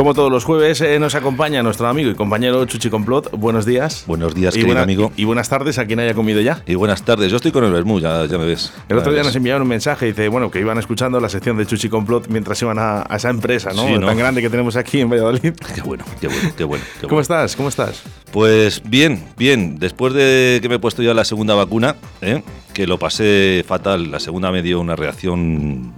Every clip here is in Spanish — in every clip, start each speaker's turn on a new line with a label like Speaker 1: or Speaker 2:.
Speaker 1: Como todos los jueves eh, nos acompaña nuestro amigo y compañero Chuchi Complot. Buenos días.
Speaker 2: Buenos días,
Speaker 1: y
Speaker 2: querido amigo.
Speaker 1: Y, buenas tardes a quien haya comido ya.
Speaker 2: Y buenas tardes. Yo estoy con el Bermú, ya, me ves.
Speaker 1: El otro día nos enviaron un mensaje y dice, bueno, que iban escuchando la sección de Chuchi Complot mientras iban a, esa empresa, ¿no? Tan grande que tenemos aquí en Valladolid.
Speaker 2: Qué bueno, qué bueno, qué bueno.
Speaker 1: ¿Cómo estás? ¿Cómo estás?
Speaker 2: Pues bien, bien. Después de que me he puesto ya la segunda vacuna, ¿eh? que lo pasé fatal, la segunda me dio una reacción,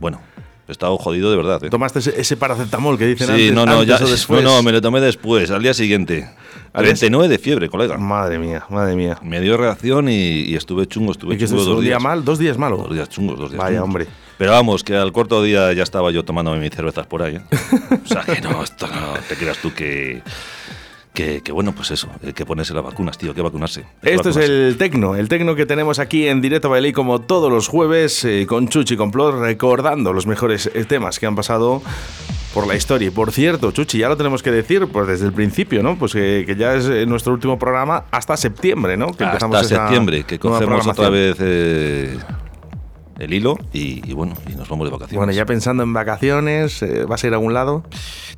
Speaker 2: bueno, He estado jodido de verdad. ¿eh?
Speaker 1: ¿Tomaste ese, paracetamol que dicen
Speaker 2: sí,
Speaker 1: antes?
Speaker 2: no, no,
Speaker 1: ya,
Speaker 2: no, no, me lo tomé después, al día siguiente. 39 de fiebre, colega.
Speaker 1: Madre mía, madre mía.
Speaker 2: Me dio reacción y, estuve chungo, estuve
Speaker 1: ¿Y que
Speaker 2: chungo
Speaker 1: dos días. mal? ¿Dos días malo?
Speaker 2: Dos días chungos, dos días
Speaker 1: Vaya, hombre.
Speaker 2: Pero vamos, que al cuarto día ya estaba yo tomándome mis cervezas por ahí. ¿eh? o sea, que no, esto no, te creas tú que que, bueno, pues eso, hay que ponerse las vacunas, tío, que vacunarse.
Speaker 1: Esto es el tecno, el tecno que tenemos aquí en directo Bailey como todos los jueves eh, con Chuchi con Plot, recordando los mejores eh, temas que han pasado por la historia. Y por cierto, Chuchi, ya lo tenemos que decir pues desde el principio, ¿no? Pues que, ya es eh, nuestro último programa hasta septiembre, ¿no?
Speaker 2: Que hasta septiembre, que cogemos otra vez el hilo y, bueno, y nos vamos de vacaciones.
Speaker 1: Bueno, ya pensando en vacaciones, eh, ¿vas a ir a algún lado?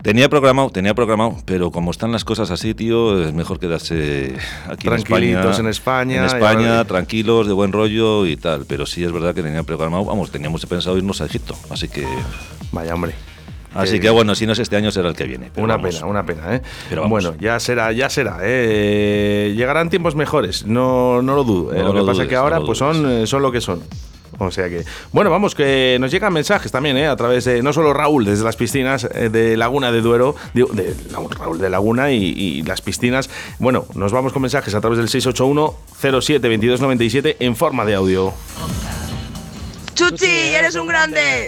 Speaker 2: Tenía programado, tenía programado, pero como están las cosas así, tío, es mejor quedarse aquí en España.
Speaker 1: en España.
Speaker 2: En España, tranquilos, de buen rollo y tal. Pero sí es verdad que tenía programado, vamos, teníamos pensado irnos a Egipto, así que...
Speaker 1: Vaya, hombre.
Speaker 2: Así que bueno, si no es este año será el que viene.
Speaker 1: Una pena, una pena, ¿eh? Pero bueno, ya será, ya será. ¿eh? Llegarán tiempos mejores, no, no lo dudo. ¿eh? lo, que pasa es que ahora pues son, eh, son lo que son. O sea que, bueno, vamos, que nos llegan mensajes también, ¿eh? A través de, no solo Raúl, desde las piscinas eh, de Laguna de Duero, de, Raúl de Laguna y, las piscinas. Bueno, nos vamos con mensajes a través del 681 07 2297 en forma de audio.
Speaker 3: Chuchi, eres un grande.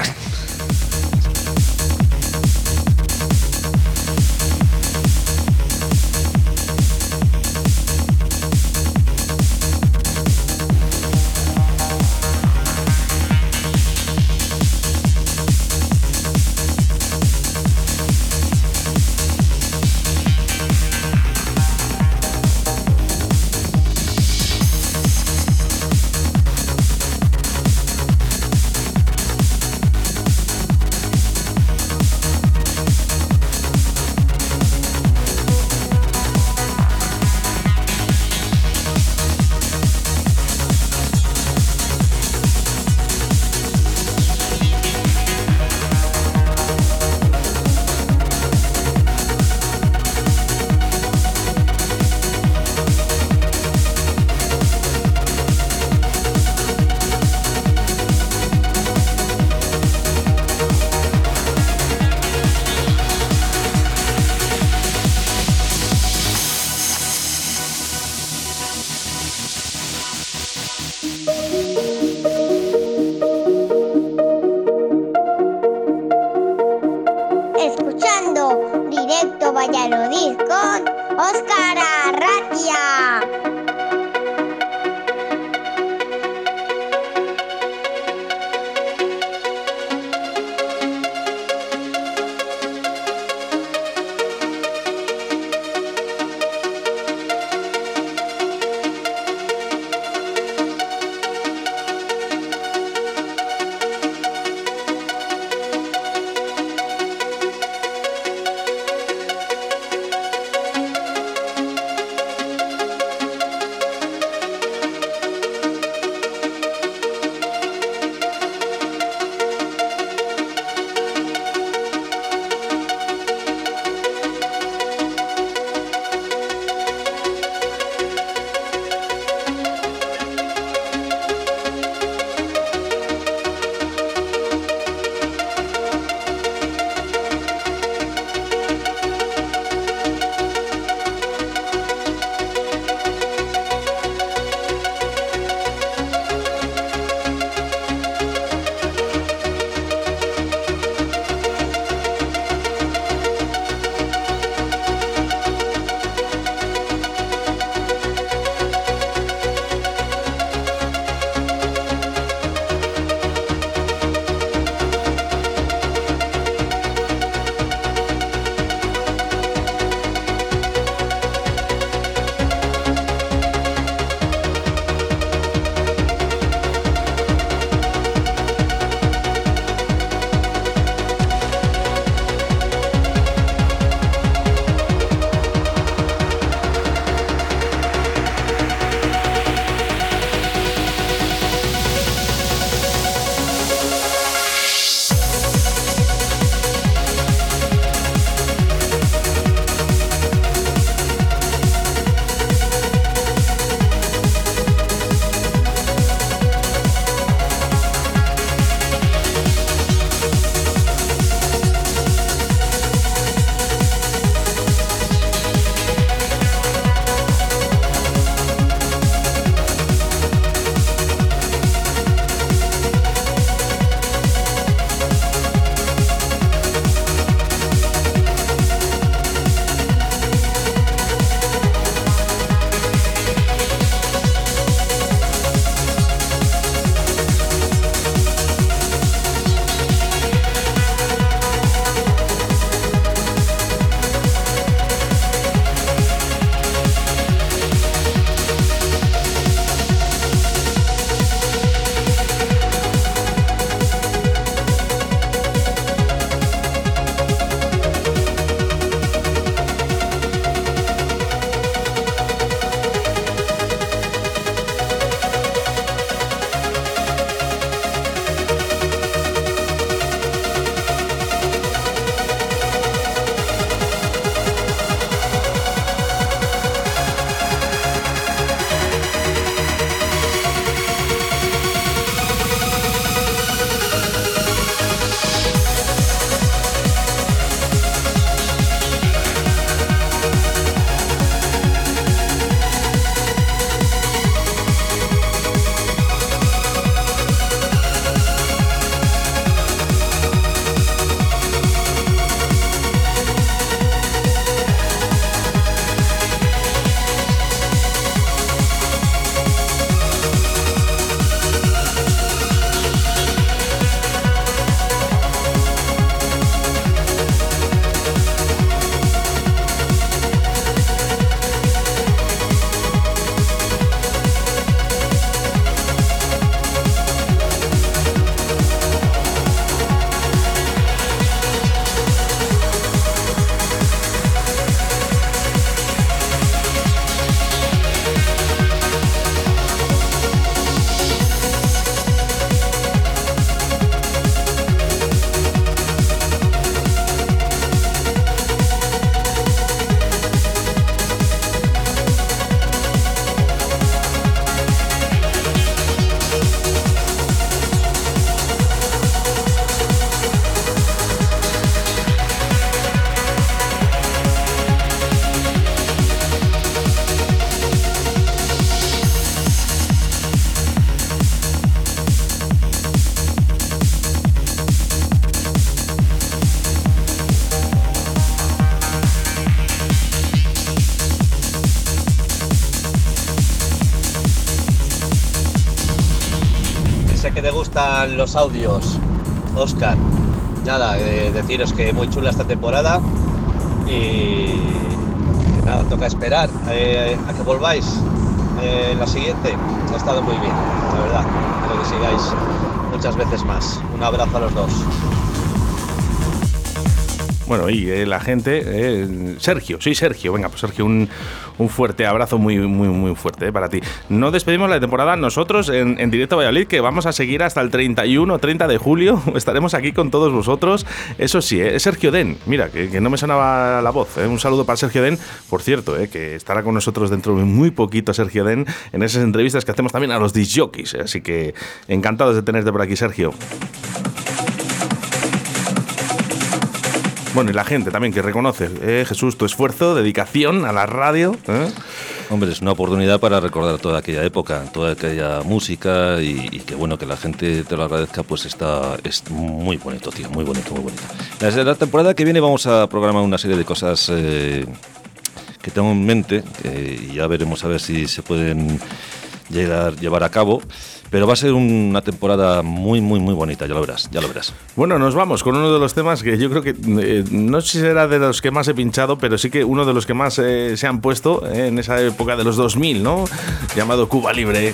Speaker 4: Que te gustan los audios, Oscar. Nada, eh, deciros que muy chula esta temporada y nada, toca esperar eh, a que volváis en la siguiente. Ha estado muy bien, la verdad. Espero que sigáis muchas veces más. Un abrazo a los dos.
Speaker 1: Bueno, y eh, la gente, eh, Sergio, sí, Sergio, venga, pues Sergio, un, fuerte abrazo muy, muy, muy fuerte eh, para ti. No despedimos la temporada nosotros en, en directo Valladolid, que vamos a seguir hasta el 31, 30 de julio. Estaremos aquí con todos vosotros. Eso sí, es Sergio Den, mira, que, no me sonaba la voz. Un saludo para Sergio Den, por cierto, que estará con nosotros dentro de muy poquito Sergio Den en esas entrevistas que hacemos también a los disjockeys. Así que encantados de tenerte por aquí, Sergio. Bueno, y la gente también que reconoce, eh, Jesús, tu esfuerzo, dedicación a la radio. ¿eh?
Speaker 2: Hombre, es una oportunidad para recordar toda aquella época, toda aquella música y, que bueno que la gente te lo agradezca, pues está es muy bonito, tío, muy bonito, muy bonito. Desde la temporada que viene vamos a programar una serie de cosas eh, que tengo en mente y ya veremos a ver si se pueden llegar llevar a cabo. Pero va a ser una temporada muy, muy, muy bonita, ya lo verás, ya lo verás.
Speaker 1: Bueno, nos vamos con uno de los temas que yo creo que, eh, no sé si será de los que más he pinchado, pero sí que uno de los que más eh, se han puesto eh, en esa época de los 2000, ¿no? Llamado Cuba Libre.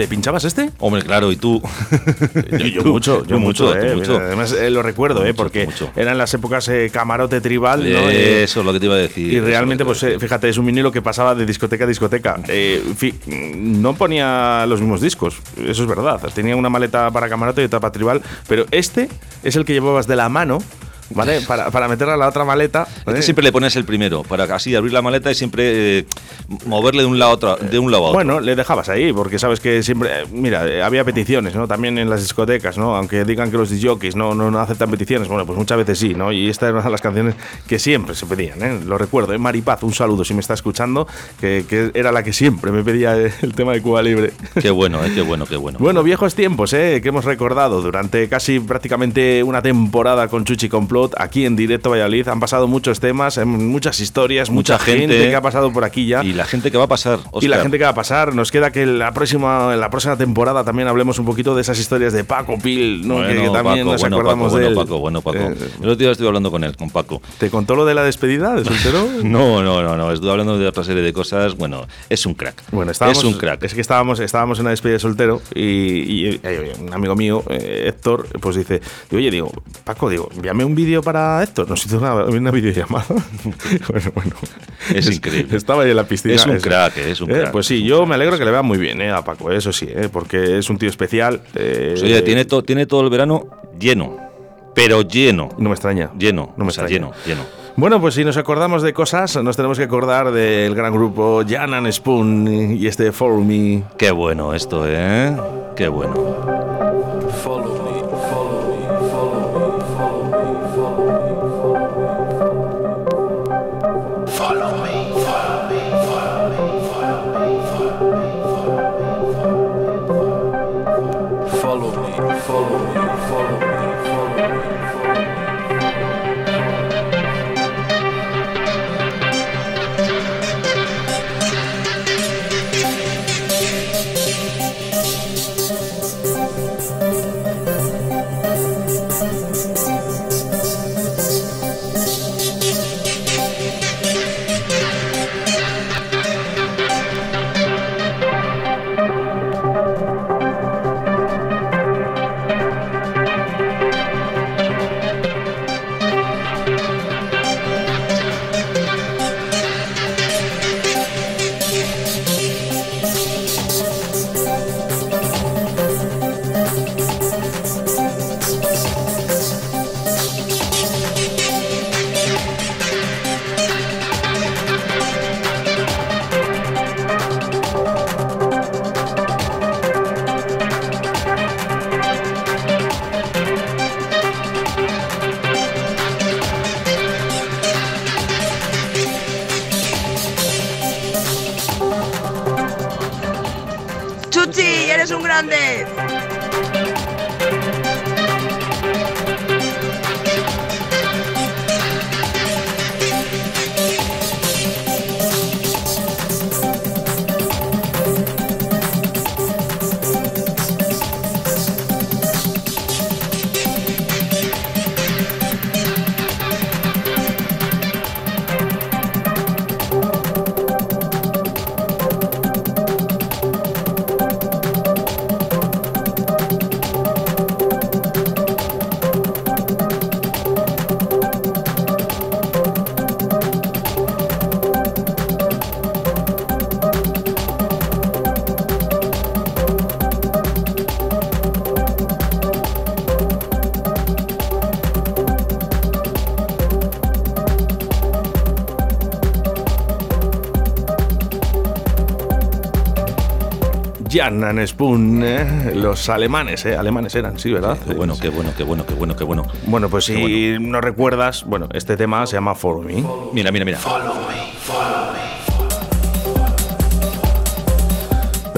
Speaker 1: ¿Le pinchabas este?
Speaker 2: Hombre, claro, y tú.
Speaker 1: yo, mucho, yo mucho, eh. Además, eh, lo recuerdo, eh, porque eran las épocas eh, camarote tribal, ¿no?
Speaker 2: Eso es lo que te iba a decir.
Speaker 1: Y realmente, pues fíjate, es un vinilo que pasaba de discoteca a discoteca. no ponía los mismos discos, eso es verdad. Tenía una maleta para camarote y otra para tribal, pero este es el que llevabas de la mano ¿vale? Para, para meterla a la otra maleta.
Speaker 2: siempre le pones el primero, para así abrir la maleta y siempre eh, moverle de un lado a otro, de un lado a otro.
Speaker 1: Bueno, le dejabas ahí, porque sabes que siempre, mira, había peticiones, ¿no? También en las discotecas, ¿no? Aunque digan que los disjockeys no, no, no aceptan peticiones, bueno, pues muchas veces sí, ¿no? Y esta era una de las canciones que siempre se pedían, ¿eh? Lo recuerdo, ¿eh? Maripaz, un saludo si me está escuchando, que, que era la que siempre me pedía el tema de Cuba Libre.
Speaker 2: Qué bueno, ¿eh? Qué bueno, qué bueno.
Speaker 1: Bueno, viejos tiempos, ¿eh? Que hemos recordado durante casi prácticamente una temporada con Chuchi Complot aquí en directo Valladolid. Han pasado muchos temas, em, muchas historias, mucha, gente, que ha pasado por aquí ya.
Speaker 2: Y la gente que va a pasar.
Speaker 1: Y la gente que va a pasar. Nos queda que la próxima, en la próxima temporada también hablemos un poquito de esas historias de Paco Pil, ¿no? que, también nos acordamos
Speaker 2: de
Speaker 1: él.
Speaker 2: Paco, bueno, Paco. Eh, El otro día estuve hablando con él, con Paco.
Speaker 1: ¿Te contó lo de la despedida de soltero?
Speaker 2: no, no, no, no. Estuve hablando de otra serie de cosas. Bueno, es un crack.
Speaker 1: Bueno, estábamos, es un crack. Es que estábamos, estábamos en una despedida de soltero y, un amigo mío, eh, Héctor, pues dice, oye, digo, Paco, digo, envíame un vídeo para Héctor. Nos hizo una, una videollamada. bueno, bueno.
Speaker 2: Es increíble.
Speaker 1: Estaba ahí en la piscina.
Speaker 2: Es un crack, es un
Speaker 1: eh,
Speaker 2: crack.
Speaker 1: Pues sí, yo me alegro que le vea muy bien eh, a Paco, eso sí, eh, porque es un tío especial.
Speaker 2: Pues oye, tiene, tiene todo el verano lleno, pero lleno.
Speaker 1: No me extraña.
Speaker 2: Lleno,
Speaker 1: no me extraña.
Speaker 2: lleno, lleno.
Speaker 1: Bueno, pues si nos acordamos de cosas, nos tenemos que acordar del gran grupo Jan and Spoon y este Follow Me.
Speaker 2: Qué bueno esto, ¿eh? Qué bueno.
Speaker 1: Jan Spoon, ¿eh? los alemanes, ¿eh? alemanes eran, sí, ¿verdad?
Speaker 2: Qué bueno, qué bueno, qué bueno, qué bueno, qué bueno.
Speaker 1: Bueno, pues si no recuerdas, bueno, este tema se llama Follow Me.
Speaker 2: Mira, mira, mira.
Speaker 1: Follow me, follow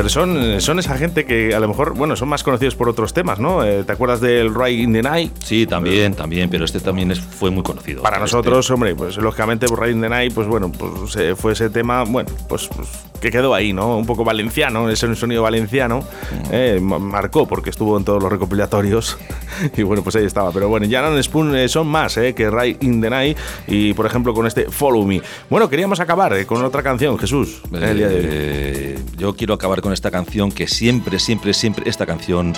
Speaker 1: Pero son, son esa gente que a lo mejor, bueno, son más conocidos por otros temas, ¿no? Eh, ¿Te acuerdas del Right in the Night?
Speaker 2: Sí, también, también, pero este también es, fue muy conocido.
Speaker 1: Para nosotros, hombre, pues lógicamente Right in the Night, pues bueno, pues eh, fue ese tema, bueno, pues, pues que quedó ahí, ¿no? Un poco valenciano, ese sonido valenciano, mm. eh, marcó porque estuvo en todos los recopilatorios y bueno, pues ahí estaba. Pero bueno, Jan Spoon eh, son más eh, que Right in the Night y por ejemplo con este Follow Me. Bueno, queríamos acabar con otra canción, Jesús.
Speaker 2: yo quiero acabar con con esta canción que siempre, siempre, siempre esta canción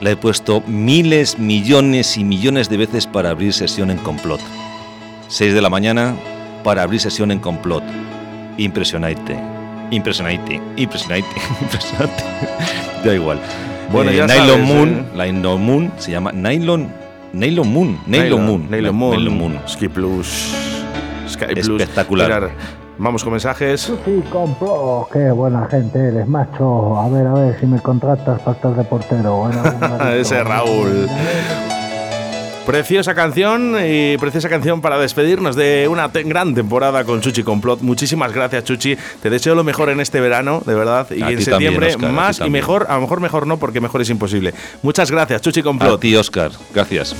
Speaker 2: la he puesto miles, millones y millones de veces para abrir sesión en complot. 6 de la mañana para abrir sesión en complot. Impresionante. Impresionante. Impresionante. Impresionante. da igual. Bueno, eh, Nylon Moon, ¿eh? Nylon Moon se llama Nylon Nylon Moon,
Speaker 1: Nylon,
Speaker 2: Moon,
Speaker 1: Nylon Moon, Nylon Moon, Ski Plus,
Speaker 2: Sky Plus. Espectacular.
Speaker 1: Vamos con mensajes.
Speaker 5: Sí, compro. Qué buena gente eres, macho. A ver, a ver si me contratas para estar de portero.
Speaker 1: Ese Raúl. Preciosa canción y preciosa canción para despedirnos de una gran temporada con Chuchi Complot. Muchísimas gracias, Chuchi. Te deseo lo mejor en este verano, de verdad. Y en septiembre más y mejor. A lo mejor mejor no, porque mejor es imposible. Muchas gracias, Chuchi Complot.
Speaker 2: A ti, Oscar. Gracias.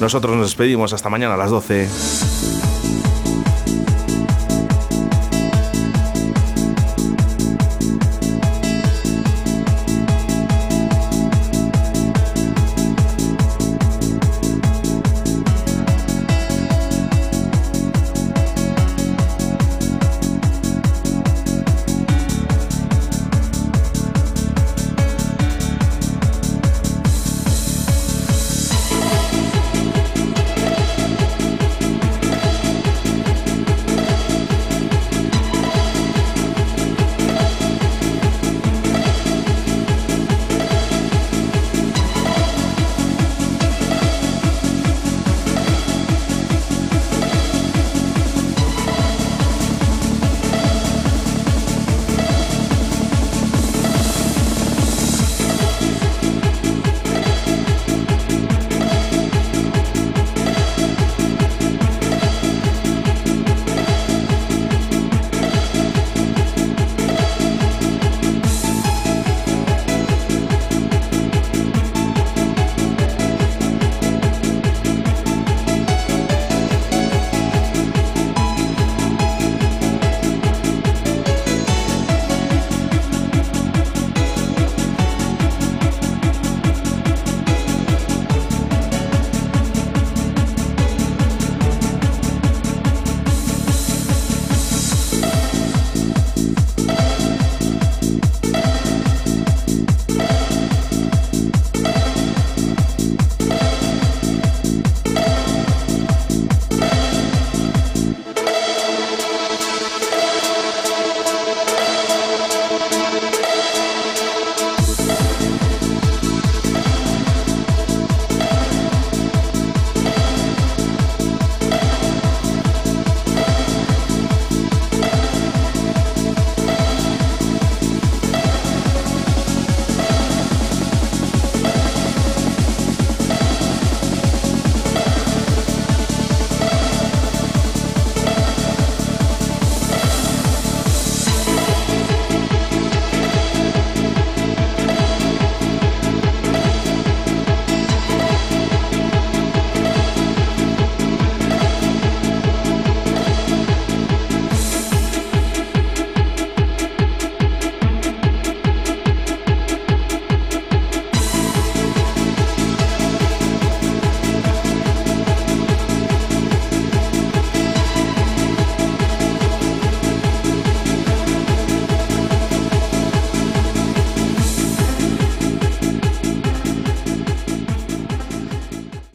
Speaker 1: Nosotros nos despedimos hasta mañana a las 12.